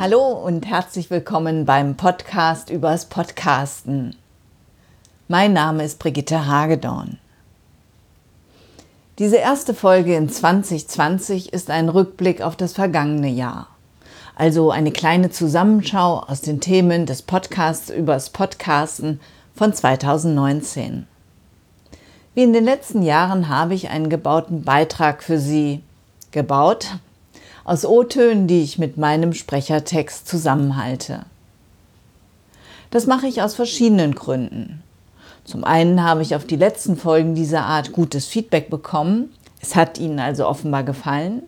Hallo und herzlich willkommen beim Podcast übers Podcasten. Mein Name ist Brigitte Hagedorn. Diese erste Folge in 2020 ist ein Rückblick auf das vergangene Jahr. Also eine kleine Zusammenschau aus den Themen des Podcasts übers Podcasten von 2019. Wie in den letzten Jahren habe ich einen gebauten Beitrag für Sie gebaut, aus O-Tönen, die ich mit meinem Sprechertext zusammenhalte. Das mache ich aus verschiedenen Gründen. Zum einen habe ich auf die letzten Folgen dieser Art gutes Feedback bekommen. Es hat Ihnen also offenbar gefallen.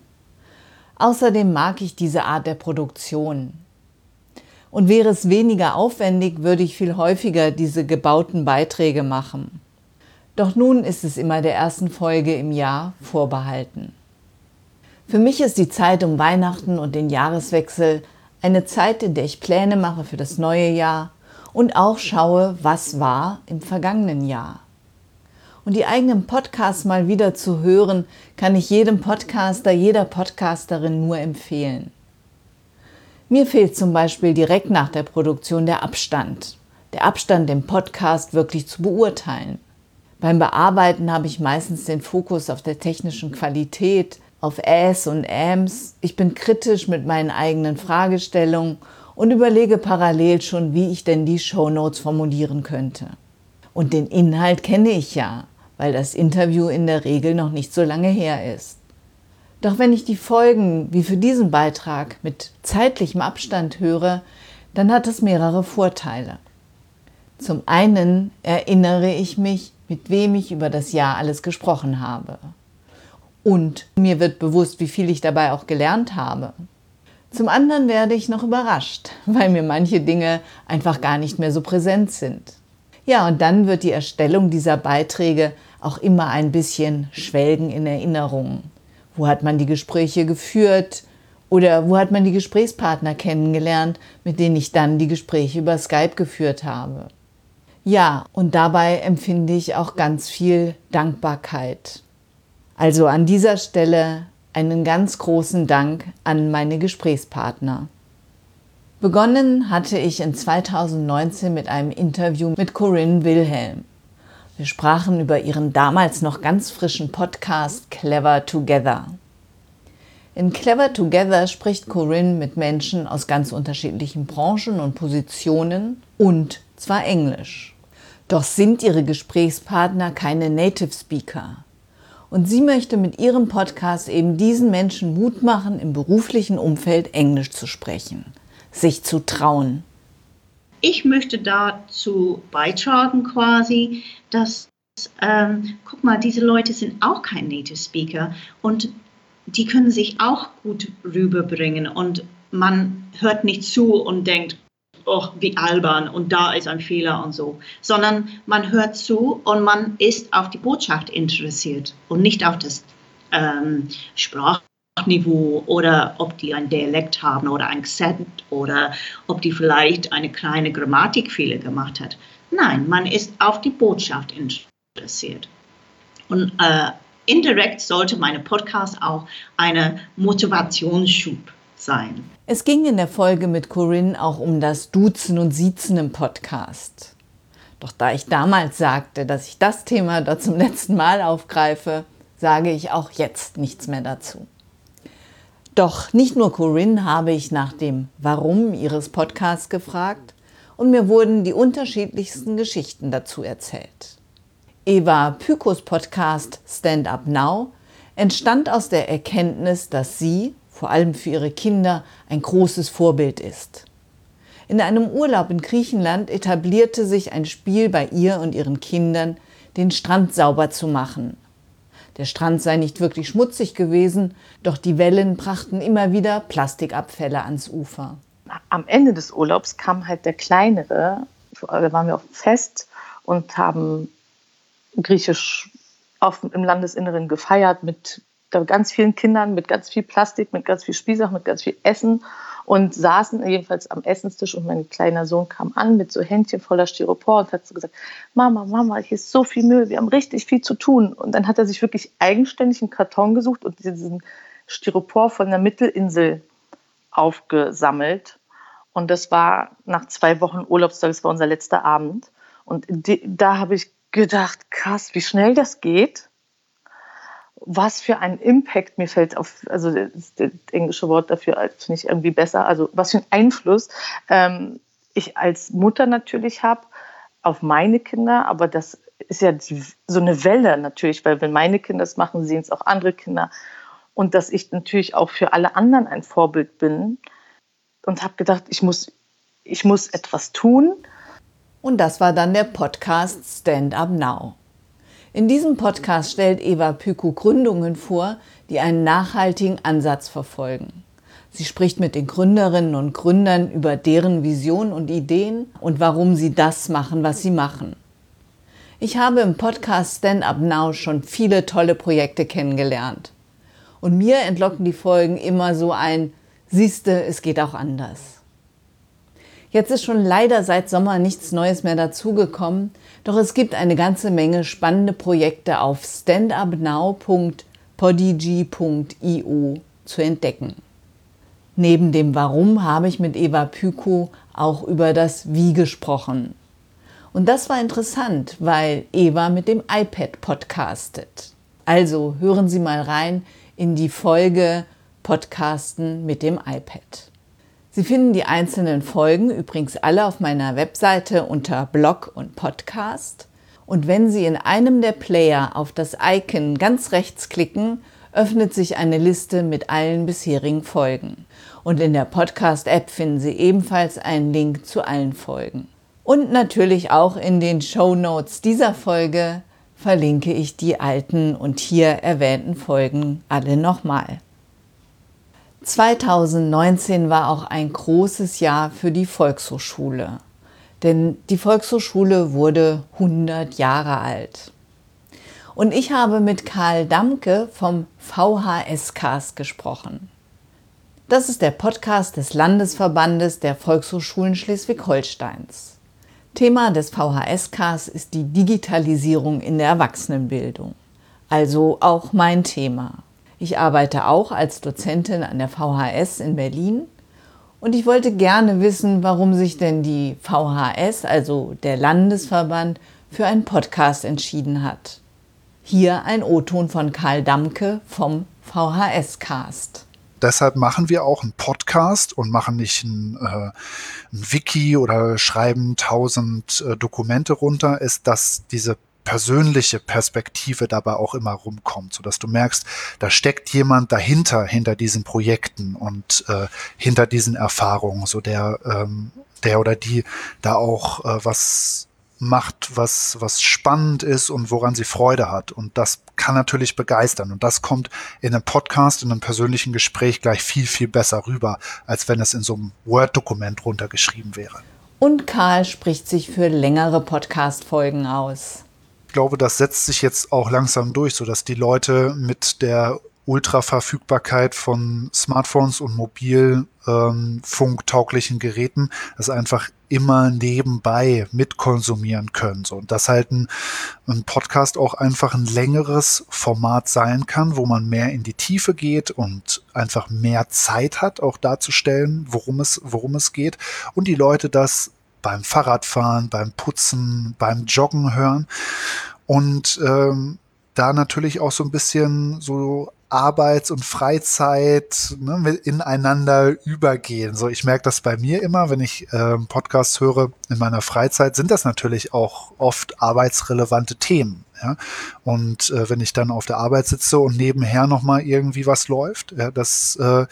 Außerdem mag ich diese Art der Produktion. Und wäre es weniger aufwendig, würde ich viel häufiger diese gebauten Beiträge machen. Doch nun ist es immer der ersten Folge im Jahr vorbehalten. Für mich ist die Zeit um Weihnachten und den Jahreswechsel eine Zeit, in der ich Pläne mache für das neue Jahr und auch schaue, was war im vergangenen Jahr. Und die eigenen Podcasts mal wieder zu hören, kann ich jedem Podcaster, jeder Podcasterin nur empfehlen. Mir fehlt zum Beispiel direkt nach der Produktion der Abstand. Der Abstand, den Podcast wirklich zu beurteilen. Beim Bearbeiten habe ich meistens den Fokus auf der technischen Qualität, auf Äs und Äms. Ich bin kritisch mit meinen eigenen Fragestellungen und überlege parallel schon, wie ich denn die Shownotes formulieren könnte. Und den Inhalt kenne ich ja, weil das Interview in der Regel noch nicht so lange her ist. Doch wenn ich die Folgen wie für diesen Beitrag mit zeitlichem Abstand höre, dann hat es mehrere Vorteile. Zum einen erinnere ich mich, mit wem ich über das Jahr alles gesprochen habe. Und mir wird bewusst, wie viel ich dabei auch gelernt habe. Zum anderen werde ich noch überrascht, weil mir manche Dinge einfach gar nicht mehr so präsent sind. Ja, und dann wird die Erstellung dieser Beiträge auch immer ein bisschen schwelgen in Erinnerungen. Wo hat man die Gespräche geführt? Oder wo hat man die Gesprächspartner kennengelernt, mit denen ich dann die Gespräche über Skype geführt habe? Ja, und dabei empfinde ich auch ganz viel Dankbarkeit. Also an dieser Stelle einen ganz großen Dank an meine Gesprächspartner. Begonnen hatte ich in 2019 mit einem Interview mit Corinne Wilhelm. Wir sprachen über ihren damals noch ganz frischen Podcast Clever Together. In Clever Together spricht Corinne mit Menschen aus ganz unterschiedlichen Branchen und Positionen und zwar Englisch. Doch sind ihre Gesprächspartner keine Native Speaker. Und sie möchte mit ihrem Podcast eben diesen Menschen Mut machen, im beruflichen Umfeld Englisch zu sprechen, sich zu trauen. Ich möchte dazu beitragen quasi, dass, ähm, guck mal, diese Leute sind auch kein Native Speaker und die können sich auch gut rüberbringen und man hört nicht zu und denkt, oh, wie albern und da ist ein Fehler und so, sondern man hört zu und man ist auf die Botschaft interessiert und nicht auf das ähm, Sprachniveau oder ob die ein Dialekt haben oder ein Akzent oder ob die vielleicht eine kleine Grammatikfehler gemacht hat. Nein, man ist auf die Botschaft interessiert. Und äh, indirekt sollte meine Podcast auch eine Motivationsschub sein. Es ging in der Folge mit Corinne auch um das Duzen und Siezen im Podcast. Doch da ich damals sagte, dass ich das Thema dort zum letzten Mal aufgreife, sage ich auch jetzt nichts mehr dazu. Doch nicht nur Corinne habe ich nach dem Warum ihres Podcasts gefragt und mir wurden die unterschiedlichsten Geschichten dazu erzählt. Eva Pykos Podcast Stand Up Now entstand aus der Erkenntnis, dass sie vor allem für ihre Kinder, ein großes Vorbild ist. In einem Urlaub in Griechenland etablierte sich ein Spiel bei ihr und ihren Kindern, den Strand sauber zu machen. Der Strand sei nicht wirklich schmutzig gewesen, doch die Wellen brachten immer wieder Plastikabfälle ans Ufer. Am Ende des Urlaubs kam halt der kleinere, da waren wir auf dem Fest und haben griechisch auf, im Landesinneren gefeiert mit ganz vielen Kindern mit ganz viel Plastik, mit ganz viel Spielsachen, mit ganz viel Essen und saßen jedenfalls am Essenstisch und mein kleiner Sohn kam an mit so Händchen voller Styropor und hat so gesagt, Mama, Mama, hier ist so viel Müll, wir haben richtig viel zu tun. Und dann hat er sich wirklich eigenständig einen Karton gesucht und diesen Styropor von der Mittelinsel aufgesammelt Und das war nach zwei Wochen Urlaubstag, das war unser letzter Abend. Und da habe ich gedacht, krass, wie schnell das geht. Was für ein Impact, mir fällt auf, also das, das englische Wort dafür finde ich irgendwie besser, also was für ein Einfluss ähm, ich als Mutter natürlich habe auf meine Kinder, aber das ist ja die, so eine Welle natürlich, weil wenn meine Kinder es machen, sehen es auch andere Kinder. Und dass ich natürlich auch für alle anderen ein Vorbild bin und habe gedacht, ich muss, ich muss etwas tun. Und das war dann der Podcast Stand Up Now. In diesem Podcast stellt Eva Pyku Gründungen vor, die einen nachhaltigen Ansatz verfolgen. Sie spricht mit den Gründerinnen und Gründern über deren Vision und Ideen und warum sie das machen, was sie machen. Ich habe im Podcast Stand Up Now schon viele tolle Projekte kennengelernt. Und mir entlocken die Folgen immer so ein, siehste, es geht auch anders. Jetzt ist schon leider seit Sommer nichts Neues mehr dazugekommen, doch es gibt eine ganze Menge spannende Projekte auf standupnow.podigy.io zu entdecken. Neben dem Warum habe ich mit Eva Pyko auch über das Wie gesprochen. Und das war interessant, weil Eva mit dem iPad podcastet. Also hören Sie mal rein in die Folge Podcasten mit dem iPad. Sie finden die einzelnen Folgen übrigens alle auf meiner Webseite unter Blog und Podcast. Und wenn Sie in einem der Player auf das Icon ganz rechts klicken, öffnet sich eine Liste mit allen bisherigen Folgen. Und in der Podcast-App finden Sie ebenfalls einen Link zu allen Folgen. Und natürlich auch in den Show Notes dieser Folge verlinke ich die alten und hier erwähnten Folgen alle nochmal. 2019 war auch ein großes Jahr für die Volkshochschule, denn die Volkshochschule wurde 100 Jahre alt. Und ich habe mit Karl Damke vom VHS-Cast gesprochen. Das ist der Podcast des Landesverbandes der Volkshochschulen Schleswig-Holsteins. Thema des VHS-Casts ist die Digitalisierung in der Erwachsenenbildung. Also auch mein Thema. Ich arbeite auch als Dozentin an der VHS in Berlin. Und ich wollte gerne wissen, warum sich denn die VHS, also der Landesverband, für einen Podcast entschieden hat. Hier ein O-Ton von Karl Damke vom VHS-Cast deshalb machen wir auch einen Podcast und machen nicht ein, äh, ein Wiki oder schreiben tausend äh, Dokumente runter, ist, dass diese persönliche Perspektive dabei auch immer rumkommt, so dass du merkst, da steckt jemand dahinter, hinter diesen Projekten und äh, hinter diesen Erfahrungen, so der, ähm, der oder die da auch äh, was macht, was, was spannend ist und woran sie Freude hat. Und das kann natürlich begeistern. Und das kommt in einem Podcast, in einem persönlichen Gespräch gleich viel, viel besser rüber, als wenn es in so einem Word-Dokument runtergeschrieben wäre. Und Karl spricht sich für längere Podcast-Folgen aus glaube, das setzt sich jetzt auch langsam durch, sodass die Leute mit der Ultraverfügbarkeit von Smartphones und mobilfunktauglichen ähm, Geräten das einfach immer nebenbei mitkonsumieren können. So, und dass halt ein, ein Podcast auch einfach ein längeres Format sein kann, wo man mehr in die Tiefe geht und einfach mehr Zeit hat, auch darzustellen, worum es, worum es geht. Und die Leute das beim Fahrradfahren, beim Putzen, beim Joggen hören. Und ähm, da natürlich auch so ein bisschen so Arbeits- und Freizeit ne, ineinander übergehen. So, ich merke das bei mir immer, wenn ich äh, Podcasts höre in meiner Freizeit, sind das natürlich auch oft arbeitsrelevante Themen. Ja? Und äh, wenn ich dann auf der Arbeit sitze und nebenher nochmal irgendwie was läuft, ja, das äh,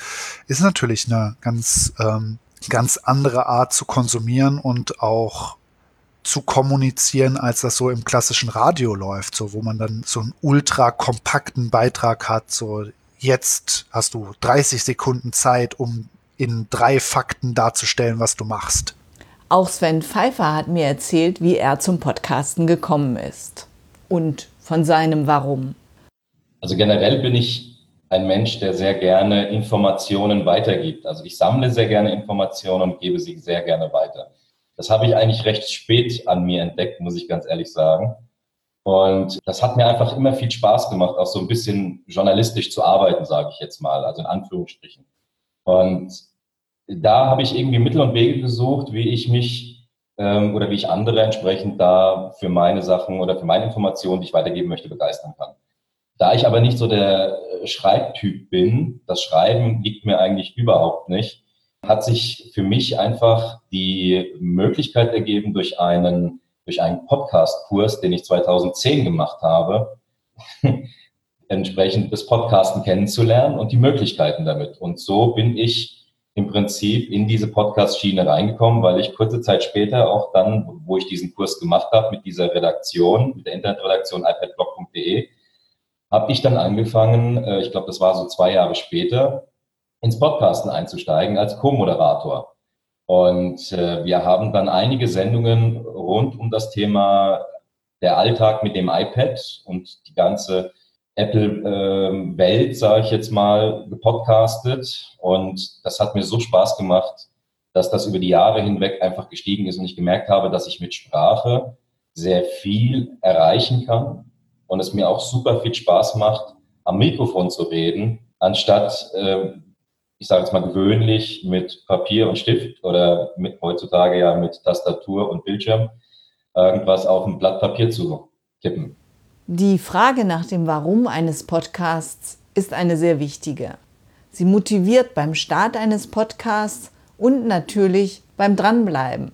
ist natürlich eine ganz ähm, ganz andere Art zu konsumieren und auch zu kommunizieren, als das so im klassischen Radio läuft, so wo man dann so einen ultra kompakten Beitrag hat, so jetzt hast du 30 Sekunden Zeit, um in drei Fakten darzustellen, was du machst. Auch Sven Pfeiffer hat mir erzählt, wie er zum Podcasten gekommen ist und von seinem Warum. Also generell bin ich ein Mensch, der sehr gerne Informationen weitergibt. Also ich sammle sehr gerne Informationen und gebe sie sehr gerne weiter. Das habe ich eigentlich recht spät an mir entdeckt, muss ich ganz ehrlich sagen. Und das hat mir einfach immer viel Spaß gemacht, auch so ein bisschen journalistisch zu arbeiten, sage ich jetzt mal, also in Anführungsstrichen. Und da habe ich irgendwie Mittel und Wege gesucht, wie ich mich ähm, oder wie ich andere entsprechend da für meine Sachen oder für meine Informationen, die ich weitergeben möchte, begeistern kann. Da ich aber nicht so der äh, Schreibtyp bin, das Schreiben liegt mir eigentlich überhaupt nicht, hat sich für mich einfach die Möglichkeit ergeben, durch einen, durch einen Podcast-Kurs, den ich 2010 gemacht habe, entsprechend das Podcasten kennenzulernen und die Möglichkeiten damit. Und so bin ich im Prinzip in diese Podcast-Schiene reingekommen, weil ich kurze Zeit später auch dann, wo ich diesen Kurs gemacht habe mit dieser Redaktion, mit der Internetredaktion ipadblog.de, habe ich dann angefangen, äh, ich glaube, das war so zwei Jahre später, ins Podcasten einzusteigen als Co-Moderator. Und äh, wir haben dann einige Sendungen rund um das Thema der Alltag mit dem iPad und die ganze Apple-Welt, ähm, sage ich jetzt mal, gepodcastet. Und das hat mir so Spaß gemacht, dass das über die Jahre hinweg einfach gestiegen ist und ich gemerkt habe, dass ich mit Sprache sehr viel erreichen kann und es mir auch super viel Spaß macht, am Mikrofon zu reden, anstatt, äh, ich sage jetzt mal gewöhnlich, mit Papier und Stift oder mit heutzutage ja mit Tastatur und Bildschirm irgendwas auf ein Blatt Papier zu tippen. Die Frage nach dem Warum eines Podcasts ist eine sehr wichtige. Sie motiviert beim Start eines Podcasts und natürlich beim Dranbleiben.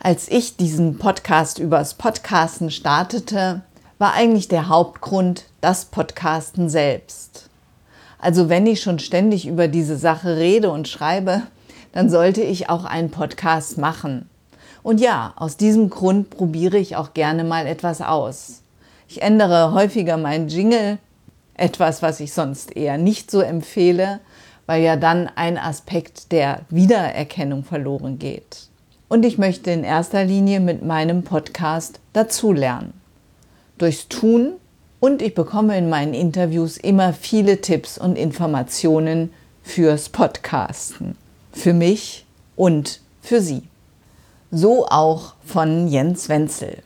Als ich diesen Podcast übers Podcasten startete, war eigentlich der Hauptgrund das Podcasten selbst. Also wenn ich schon ständig über diese Sache rede und schreibe, dann sollte ich auch einen Podcast machen. Und ja, aus diesem Grund probiere ich auch gerne mal etwas aus. Ich ändere häufiger meinen Jingle, etwas, was ich sonst eher nicht so empfehle, weil ja dann ein Aspekt der Wiedererkennung verloren geht. Und ich möchte in erster Linie mit meinem Podcast dazulernen. Durchs Tun und ich bekomme in meinen Interviews immer viele Tipps und Informationen fürs Podcasten. Für mich und für Sie. So auch von Jens Wenzel.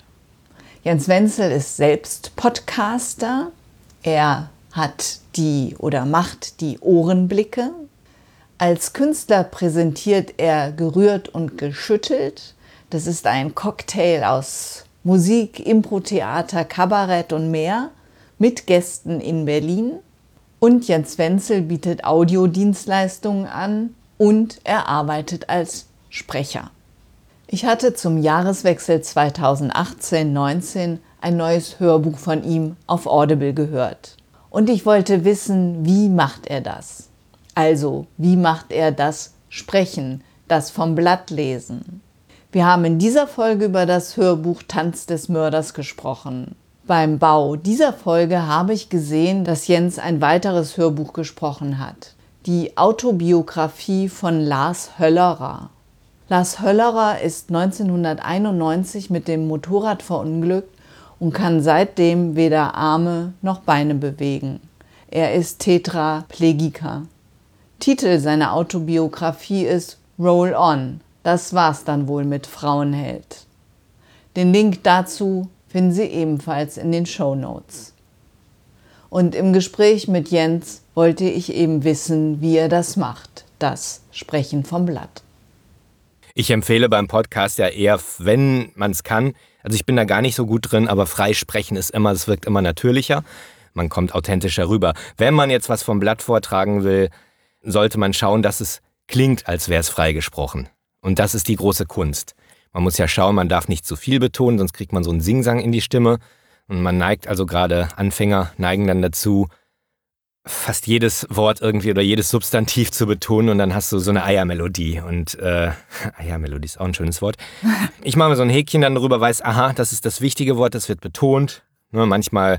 Jens Wenzel ist selbst Podcaster. Er hat die oder macht die Ohrenblicke. Als Künstler präsentiert er Gerührt und Geschüttelt. Das ist ein Cocktail aus Musik, Impro-Theater, Kabarett und mehr mit Gästen in Berlin. Und Jens Wenzel bietet Audiodienstleistungen an und er arbeitet als Sprecher. Ich hatte zum Jahreswechsel 2018-19 ein neues Hörbuch von ihm auf Audible gehört. Und ich wollte wissen, wie macht er das? Also, wie macht er das Sprechen, das vom Blatt lesen? Wir haben in dieser Folge über das Hörbuch Tanz des Mörders gesprochen. Beim Bau dieser Folge habe ich gesehen, dass Jens ein weiteres Hörbuch gesprochen hat. Die Autobiografie von Lars Höllerer. Lars Höllerer ist 1991 mit dem Motorrad verunglückt und kann seitdem weder Arme noch Beine bewegen. Er ist Tetraplegiker. Titel seiner Autobiografie ist Roll On. Das war's dann wohl mit Frauenheld. Den Link dazu finden Sie ebenfalls in den Show Notes. Und im Gespräch mit Jens wollte ich eben wissen, wie er das macht, das Sprechen vom Blatt. Ich empfehle beim Podcast ja eher, wenn man es kann. Also ich bin da gar nicht so gut drin, aber freisprechen ist immer, es wirkt immer natürlicher. Man kommt authentischer rüber. Wenn man jetzt was vom Blatt vortragen will, sollte man schauen, dass es klingt, als wäre es freigesprochen. Und das ist die große Kunst. Man muss ja schauen, man darf nicht zu viel betonen, sonst kriegt man so einen Singsang in die Stimme. Und man neigt also gerade, Anfänger neigen dann dazu, fast jedes Wort irgendwie oder jedes Substantiv zu betonen und dann hast du so eine Eiermelodie. Und äh, Eiermelodie ist auch ein schönes Wort. Ich mache mir so ein Häkchen dann darüber, weiß, aha, das ist das wichtige Wort, das wird betont. Ne, manchmal,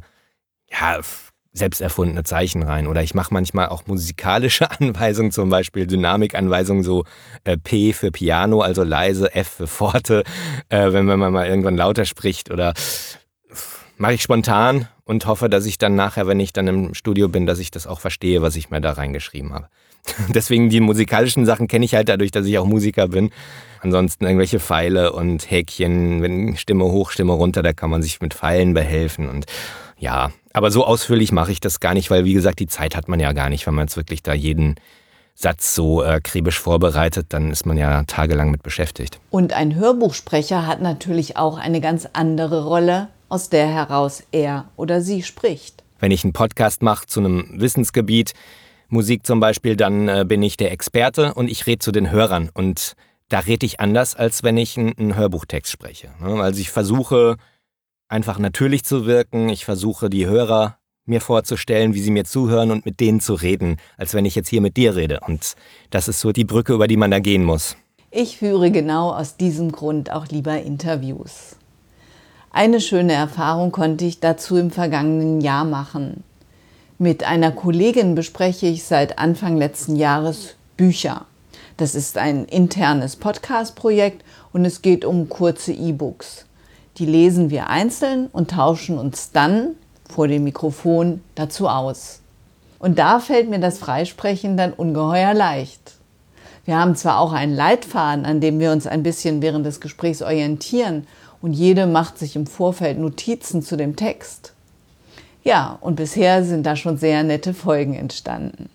ja, selbst erfundene Zeichen rein. Oder ich mache manchmal auch musikalische Anweisungen, zum Beispiel Dynamikanweisungen, so äh, P für Piano, also leise, F für Forte, äh, wenn man mal irgendwann lauter spricht. Oder mache ich spontan und hoffe, dass ich dann nachher, wenn ich dann im Studio bin, dass ich das auch verstehe, was ich mir da reingeschrieben habe. Deswegen die musikalischen Sachen kenne ich halt dadurch, dass ich auch Musiker bin. Ansonsten irgendwelche Pfeile und Häkchen, wenn Stimme hoch, Stimme runter, da kann man sich mit Pfeilen behelfen und ja, aber so ausführlich mache ich das gar nicht, weil wie gesagt, die Zeit hat man ja gar nicht, wenn man jetzt wirklich da jeden Satz so äh, akribisch vorbereitet, dann ist man ja tagelang mit beschäftigt. Und ein Hörbuchsprecher hat natürlich auch eine ganz andere Rolle, aus der heraus er oder sie spricht. Wenn ich einen Podcast mache zu einem Wissensgebiet, Musik zum Beispiel, dann äh, bin ich der Experte und ich rede zu den Hörern. Und da rede ich anders, als wenn ich einen, einen Hörbuchtext spreche. Ne? Also ich versuche einfach natürlich zu wirken. Ich versuche die Hörer mir vorzustellen, wie sie mir zuhören und mit denen zu reden, als wenn ich jetzt hier mit dir rede. Und das ist so die Brücke, über die man da gehen muss. Ich führe genau aus diesem Grund auch lieber Interviews. Eine schöne Erfahrung konnte ich dazu im vergangenen Jahr machen. Mit einer Kollegin bespreche ich seit Anfang letzten Jahres Bücher. Das ist ein internes Podcast-Projekt und es geht um kurze E-Books. Die lesen wir einzeln und tauschen uns dann vor dem Mikrofon dazu aus. Und da fällt mir das Freisprechen dann ungeheuer leicht. Wir haben zwar auch einen Leitfaden, an dem wir uns ein bisschen während des Gesprächs orientieren und jede macht sich im Vorfeld Notizen zu dem Text. Ja, und bisher sind da schon sehr nette Folgen entstanden.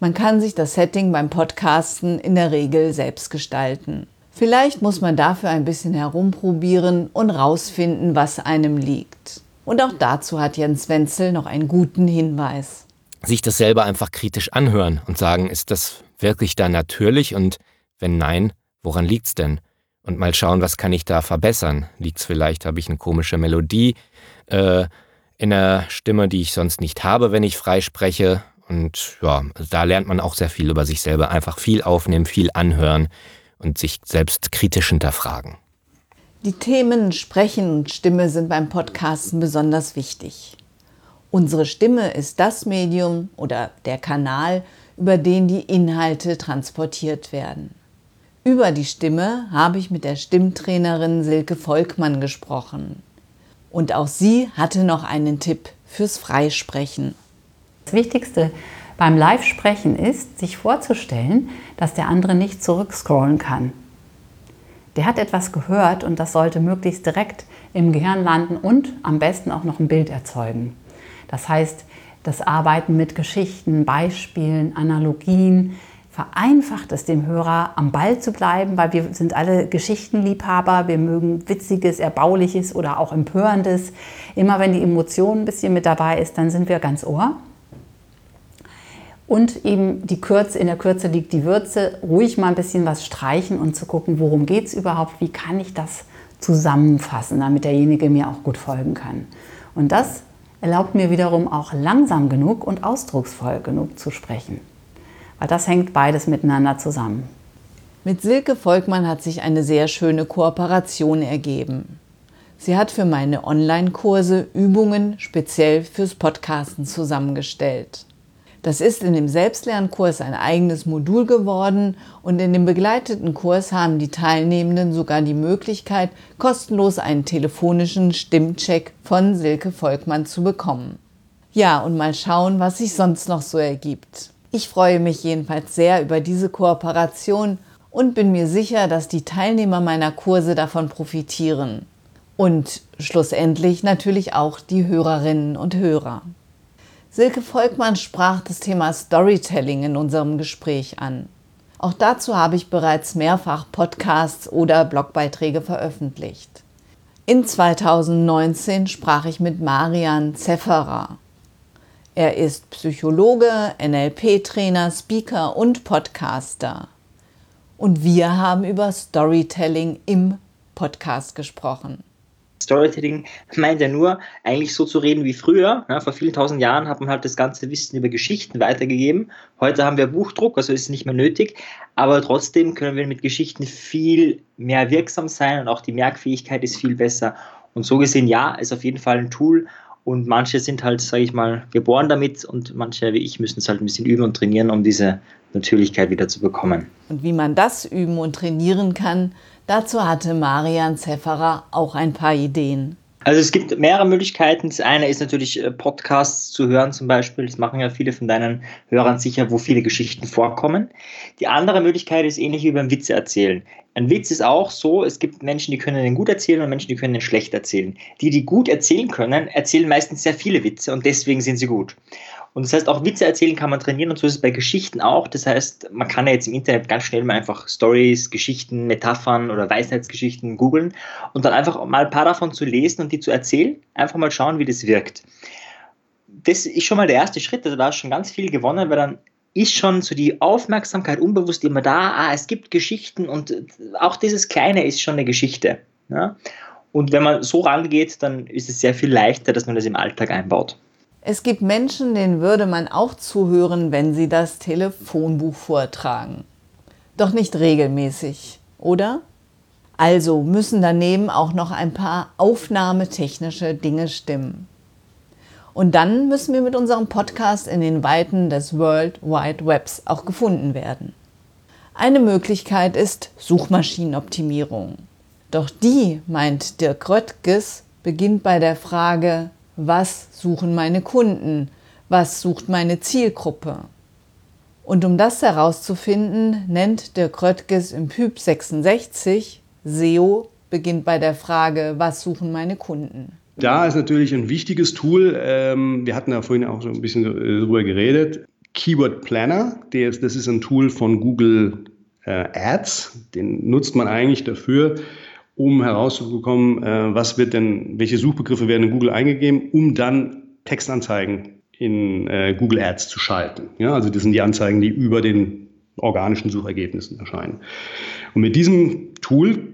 Man kann sich das Setting beim Podcasten in der Regel selbst gestalten. Vielleicht muss man dafür ein bisschen herumprobieren und rausfinden, was einem liegt. Und auch dazu hat Jens Wenzel noch einen guten Hinweis. Sich das selber einfach kritisch anhören und sagen, ist das wirklich da natürlich und wenn nein, woran liegt's denn? Und mal schauen, was kann ich da verbessern? Liegt's vielleicht, habe ich eine komische Melodie äh, in der Stimme, die ich sonst nicht habe, wenn ich frei spreche? Und ja, da lernt man auch sehr viel über sich selber. Einfach viel aufnehmen, viel anhören und sich selbst kritisch hinterfragen. Die Themen Sprechen und Stimme sind beim Podcasten besonders wichtig. Unsere Stimme ist das Medium oder der Kanal, über den die Inhalte transportiert werden. Über die Stimme habe ich mit der Stimmtrainerin Silke Volkmann gesprochen. Und auch sie hatte noch einen Tipp fürs Freisprechen. Das Wichtigste beim Live-Sprechen ist, sich vorzustellen, dass der andere nicht zurückscrollen kann der hat etwas gehört und das sollte möglichst direkt im Gehirn landen und am besten auch noch ein Bild erzeugen. Das heißt, das Arbeiten mit Geschichten, Beispielen, Analogien vereinfacht es dem Hörer am Ball zu bleiben, weil wir sind alle Geschichtenliebhaber, wir mögen Witziges, Erbauliches oder auch Empörendes. Immer wenn die Emotion ein bisschen mit dabei ist, dann sind wir ganz ohr und eben die Kürze, in der Kürze liegt die Würze, ruhig mal ein bisschen was streichen und zu gucken, worum geht es überhaupt, wie kann ich das zusammenfassen, damit derjenige mir auch gut folgen kann. Und das erlaubt mir wiederum auch langsam genug und ausdrucksvoll genug zu sprechen, weil das hängt beides miteinander zusammen. Mit Silke Volkmann hat sich eine sehr schöne Kooperation ergeben. Sie hat für meine Online-Kurse Übungen speziell fürs Podcasten zusammengestellt. Das ist in dem Selbstlernkurs ein eigenes Modul geworden und in dem begleiteten Kurs haben die Teilnehmenden sogar die Möglichkeit, kostenlos einen telefonischen Stimmcheck von Silke Volkmann zu bekommen. Ja, und mal schauen, was sich sonst noch so ergibt. Ich freue mich jedenfalls sehr über diese Kooperation und bin mir sicher, dass die Teilnehmer meiner Kurse davon profitieren. Und schlussendlich natürlich auch die Hörerinnen und Hörer. Silke Volkmann sprach das Thema Storytelling in unserem Gespräch an. Auch dazu habe ich bereits mehrfach Podcasts oder Blogbeiträge veröffentlicht. In 2019 sprach ich mit Marian Zefferer. Er ist Psychologe, NLP-Trainer, Speaker und Podcaster. Und wir haben über Storytelling im Podcast gesprochen. Storytelling meint ja nur, eigentlich so zu reden wie früher. Ja, vor vielen tausend Jahren hat man halt das ganze Wissen über Geschichten weitergegeben. Heute haben wir Buchdruck, also ist es nicht mehr nötig. Aber trotzdem können wir mit Geschichten viel mehr wirksam sein und auch die Merkfähigkeit ist viel besser. Und so gesehen, ja, ist auf jeden Fall ein Tool. Und manche sind halt, sage ich mal, geboren damit und manche, wie ich, müssen es halt ein bisschen üben und trainieren, um diese Natürlichkeit wieder zu bekommen. Und wie man das üben und trainieren kann, Dazu hatte Marian Zefferer auch ein paar Ideen. Also es gibt mehrere Möglichkeiten. Das eine ist natürlich äh, Podcasts zu hören zum Beispiel. Das machen ja viele von deinen Hörern sicher, wo viele Geschichten vorkommen. Die andere Möglichkeit ist ähnlich wie beim Witze erzählen. Ein Witz ist auch so, es gibt Menschen, die können den gut erzählen und Menschen, die können den schlecht erzählen. Die, die gut erzählen können, erzählen meistens sehr viele Witze und deswegen sind sie gut. Und das heißt, auch Witze erzählen kann man trainieren und so ist es bei Geschichten auch. Das heißt, man kann ja jetzt im Internet ganz schnell mal einfach Stories, Geschichten, Metaphern oder Weisheitsgeschichten googeln und dann einfach mal ein paar davon zu lesen und die zu erzählen. Einfach mal schauen, wie das wirkt. Das ist schon mal der erste Schritt. Also da ist schon ganz viel gewonnen, weil dann ist schon so die Aufmerksamkeit unbewusst immer da, ah, es gibt Geschichten und auch dieses Kleine ist schon eine Geschichte. Ja? Und wenn man so rangeht, dann ist es sehr viel leichter, dass man das im Alltag einbaut. Es gibt Menschen, denen würde man auch zuhören, wenn sie das Telefonbuch vortragen. Doch nicht regelmäßig, oder? Also müssen daneben auch noch ein paar aufnahmetechnische Dinge stimmen. Und dann müssen wir mit unserem Podcast in den Weiten des World Wide Webs auch gefunden werden. Eine Möglichkeit ist Suchmaschinenoptimierung. Doch die, meint Dirk Röttges, beginnt bei der Frage, was suchen meine Kunden, was sucht meine Zielgruppe. Und um das herauszufinden, nennt Dirk Röttges im PYP 66 SEO beginnt bei der Frage, was suchen meine Kunden. Da ist natürlich ein wichtiges Tool. Ähm, wir hatten ja vorhin auch so ein bisschen darüber geredet. Keyword Planner, das ist ein Tool von Google äh, Ads. Den nutzt man eigentlich dafür, um herauszubekommen, äh, was wird denn, welche Suchbegriffe werden in Google eingegeben, um dann Textanzeigen in äh, Google Ads zu schalten. Ja, also das sind die Anzeigen, die über den organischen Suchergebnissen erscheinen. Und mit diesem Tool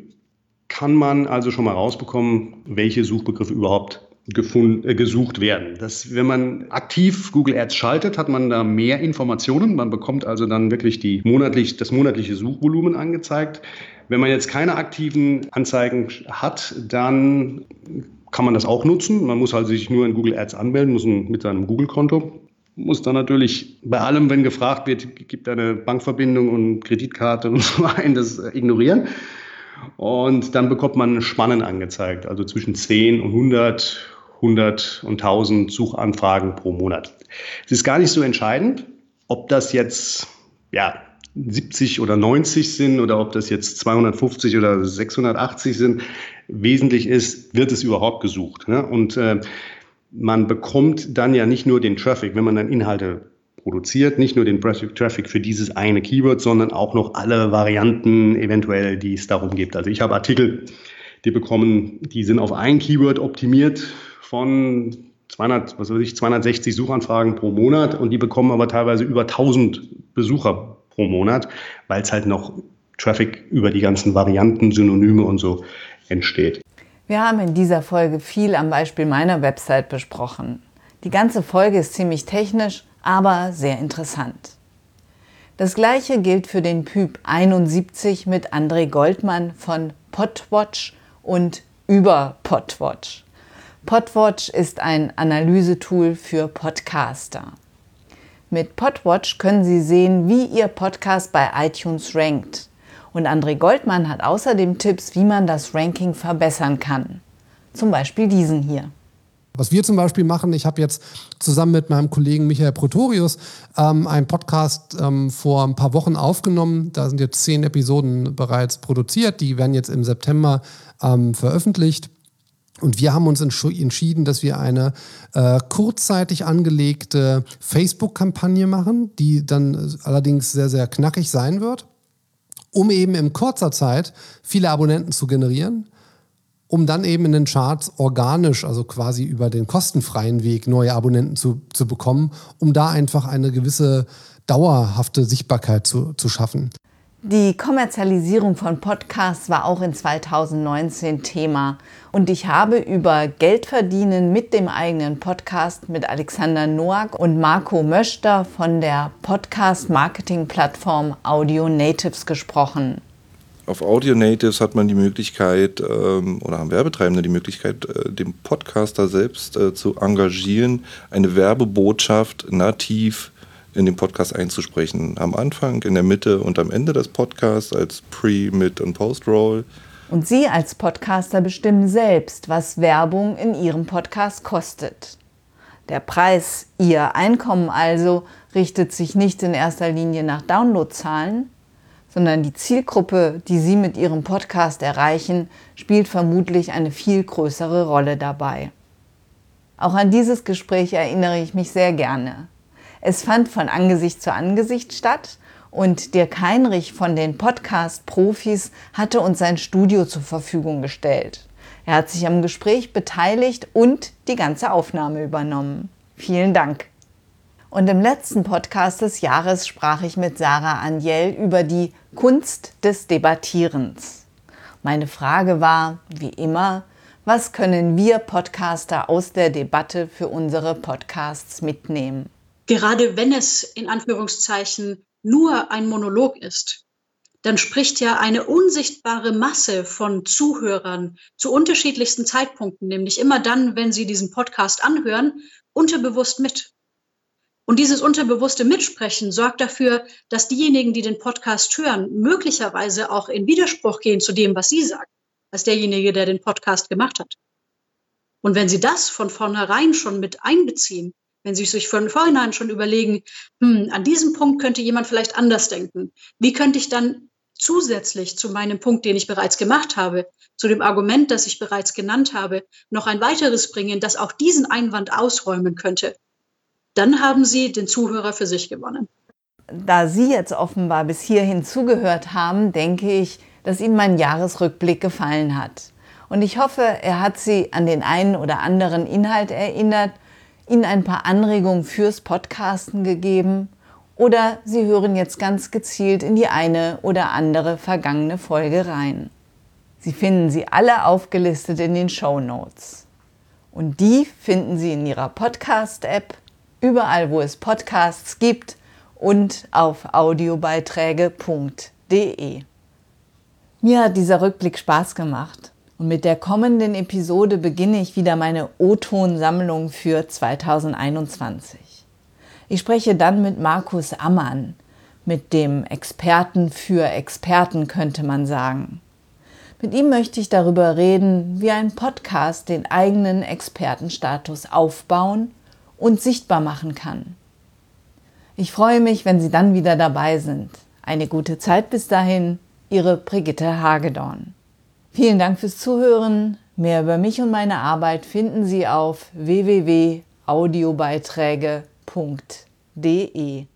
kann man also schon mal rausbekommen, welche Suchbegriffe überhaupt gefunden, äh, gesucht werden. Das, wenn man aktiv Google Ads schaltet, hat man da mehr Informationen. Man bekommt also dann wirklich die monatlich, das monatliche Suchvolumen angezeigt. Wenn man jetzt keine aktiven Anzeigen hat, dann kann man das auch nutzen. Man muss halt sich nur in Google Ads anmelden, muss mit seinem Google-Konto. Muss dann natürlich bei allem, wenn gefragt wird, gibt eine Bankverbindung und Kreditkarte und so ein, das ignorieren. Und dann bekommt man Spannen angezeigt, also zwischen 10 und 100, 100 und 1000 Suchanfragen pro Monat. Es ist gar nicht so entscheidend, ob das jetzt ja, 70 oder 90 sind oder ob das jetzt 250 oder 680 sind. Wesentlich ist, wird es überhaupt gesucht. Ne? Und äh, man bekommt dann ja nicht nur den Traffic, wenn man dann Inhalte produziert, nicht nur den Traffic für dieses eine Keyword, sondern auch noch alle Varianten eventuell, die es darum gibt. Also ich habe Artikel, die bekommen, die sind auf ein Keyword optimiert von 200, was weiß ich, 260 Suchanfragen pro Monat und die bekommen aber teilweise über 1000 Besucher pro Monat, weil es halt noch Traffic über die ganzen Varianten, Synonyme und so entsteht. Wir haben in dieser Folge viel am Beispiel meiner Website besprochen. Die ganze Folge ist ziemlich technisch, aber sehr interessant. Das gleiche gilt für den Pyp 71 mit André Goldmann von Podwatch und über Podwatch. Podwatch ist ein Analysetool für Podcaster. Mit Podwatch können Sie sehen, wie Ihr Podcast bei iTunes rankt. Und André Goldmann hat außerdem Tipps, wie man das Ranking verbessern kann. Zum Beispiel diesen hier. Was wir zum Beispiel machen, ich habe jetzt zusammen mit meinem Kollegen Michael Protorius ähm, einen Podcast ähm, vor ein paar Wochen aufgenommen. Da sind jetzt zehn Episoden bereits produziert. Die werden jetzt im September ähm, veröffentlicht. Und wir haben uns entschieden, dass wir eine äh, kurzzeitig angelegte Facebook-Kampagne machen, die dann allerdings sehr, sehr knackig sein wird, um eben in kurzer Zeit viele Abonnenten zu generieren, um dann eben in den Charts organisch, also quasi über den kostenfreien Weg, neue Abonnenten zu, zu bekommen, um da einfach eine gewisse dauerhafte Sichtbarkeit zu, zu schaffen. Die Kommerzialisierung von Podcasts war auch in 2019 Thema und ich habe über Geldverdienen mit dem eigenen Podcast mit Alexander Noack und Marco Möster von der Podcast-Marketing-Plattform Audio Natives gesprochen. Auf Audio Natives hat man die Möglichkeit ähm, oder haben Werbetreibende die Möglichkeit, äh, den Podcaster selbst äh, zu engagieren, eine Werbebotschaft nativ in den Podcast einzusprechen. Am Anfang, in der Mitte und am Ende des Podcasts als Pre-, Mid- und Post-Roll. Und Sie als Podcaster bestimmen selbst, was Werbung in Ihrem Podcast kostet. Der Preis, Ihr Einkommen also, richtet sich nicht in erster Linie nach Downloadzahlen, sondern die Zielgruppe, die Sie mit Ihrem Podcast erreichen, spielt vermutlich eine viel größere Rolle dabei. Auch an dieses Gespräch erinnere ich mich sehr gerne. Es fand von Angesicht zu Angesicht statt und Dirk Heinrich von den Podcast-Profis hatte uns sein Studio zur Verfügung gestellt. Er hat sich am Gespräch beteiligt und die ganze Aufnahme übernommen. Vielen Dank. Und im letzten Podcast des Jahres sprach ich mit Sarah Anjel über die Kunst des Debattierens. Meine Frage war, wie immer, was können wir Podcaster aus der Debatte für unsere Podcasts mitnehmen? Gerade wenn es in Anführungszeichen nur ein Monolog ist, dann spricht ja eine unsichtbare Masse von Zuhörern zu unterschiedlichsten Zeitpunkten, nämlich immer dann, wenn sie diesen Podcast anhören, unterbewusst mit. Und dieses unterbewusste Mitsprechen sorgt dafür, dass diejenigen, die den Podcast hören, möglicherweise auch in Widerspruch gehen zu dem, was sie sagen, als derjenige, der den Podcast gemacht hat. Und wenn sie das von vornherein schon mit einbeziehen, wenn Sie sich von vornherein schon überlegen, hm, an diesem Punkt könnte jemand vielleicht anders denken. Wie könnte ich dann zusätzlich zu meinem Punkt, den ich bereits gemacht habe, zu dem Argument, das ich bereits genannt habe, noch ein weiteres bringen, das auch diesen Einwand ausräumen könnte, dann haben Sie den Zuhörer für sich gewonnen. Da Sie jetzt offenbar bis hierhin zugehört haben, denke ich, dass Ihnen mein Jahresrückblick gefallen hat. Und ich hoffe, er hat Sie an den einen oder anderen Inhalt erinnert Ihnen ein paar Anregungen fürs Podcasten gegeben oder Sie hören jetzt ganz gezielt in die eine oder andere vergangene Folge rein. Sie finden sie alle aufgelistet in den Show Notes. Und die finden Sie in Ihrer Podcast-App, überall wo es Podcasts gibt und auf audiobeiträge.de. Mir hat dieser Rückblick Spaß gemacht und mit der kommenden Episode beginne ich wieder meine O-Ton-Sammlung für 2021. Ich spreche dann mit Markus Ammann, mit dem Experten für Experten könnte man sagen. Mit ihm möchte ich darüber reden, wie ein Podcast den eigenen Expertenstatus aufbauen und sichtbar machen kann. Ich freue mich, wenn Sie dann wieder dabei sind. Eine gute Zeit bis dahin, Ihre Brigitte Hagedorn. Vielen Dank fürs Zuhören. Mehr über mich und meine Arbeit finden Sie auf www.audiobeiträge.de.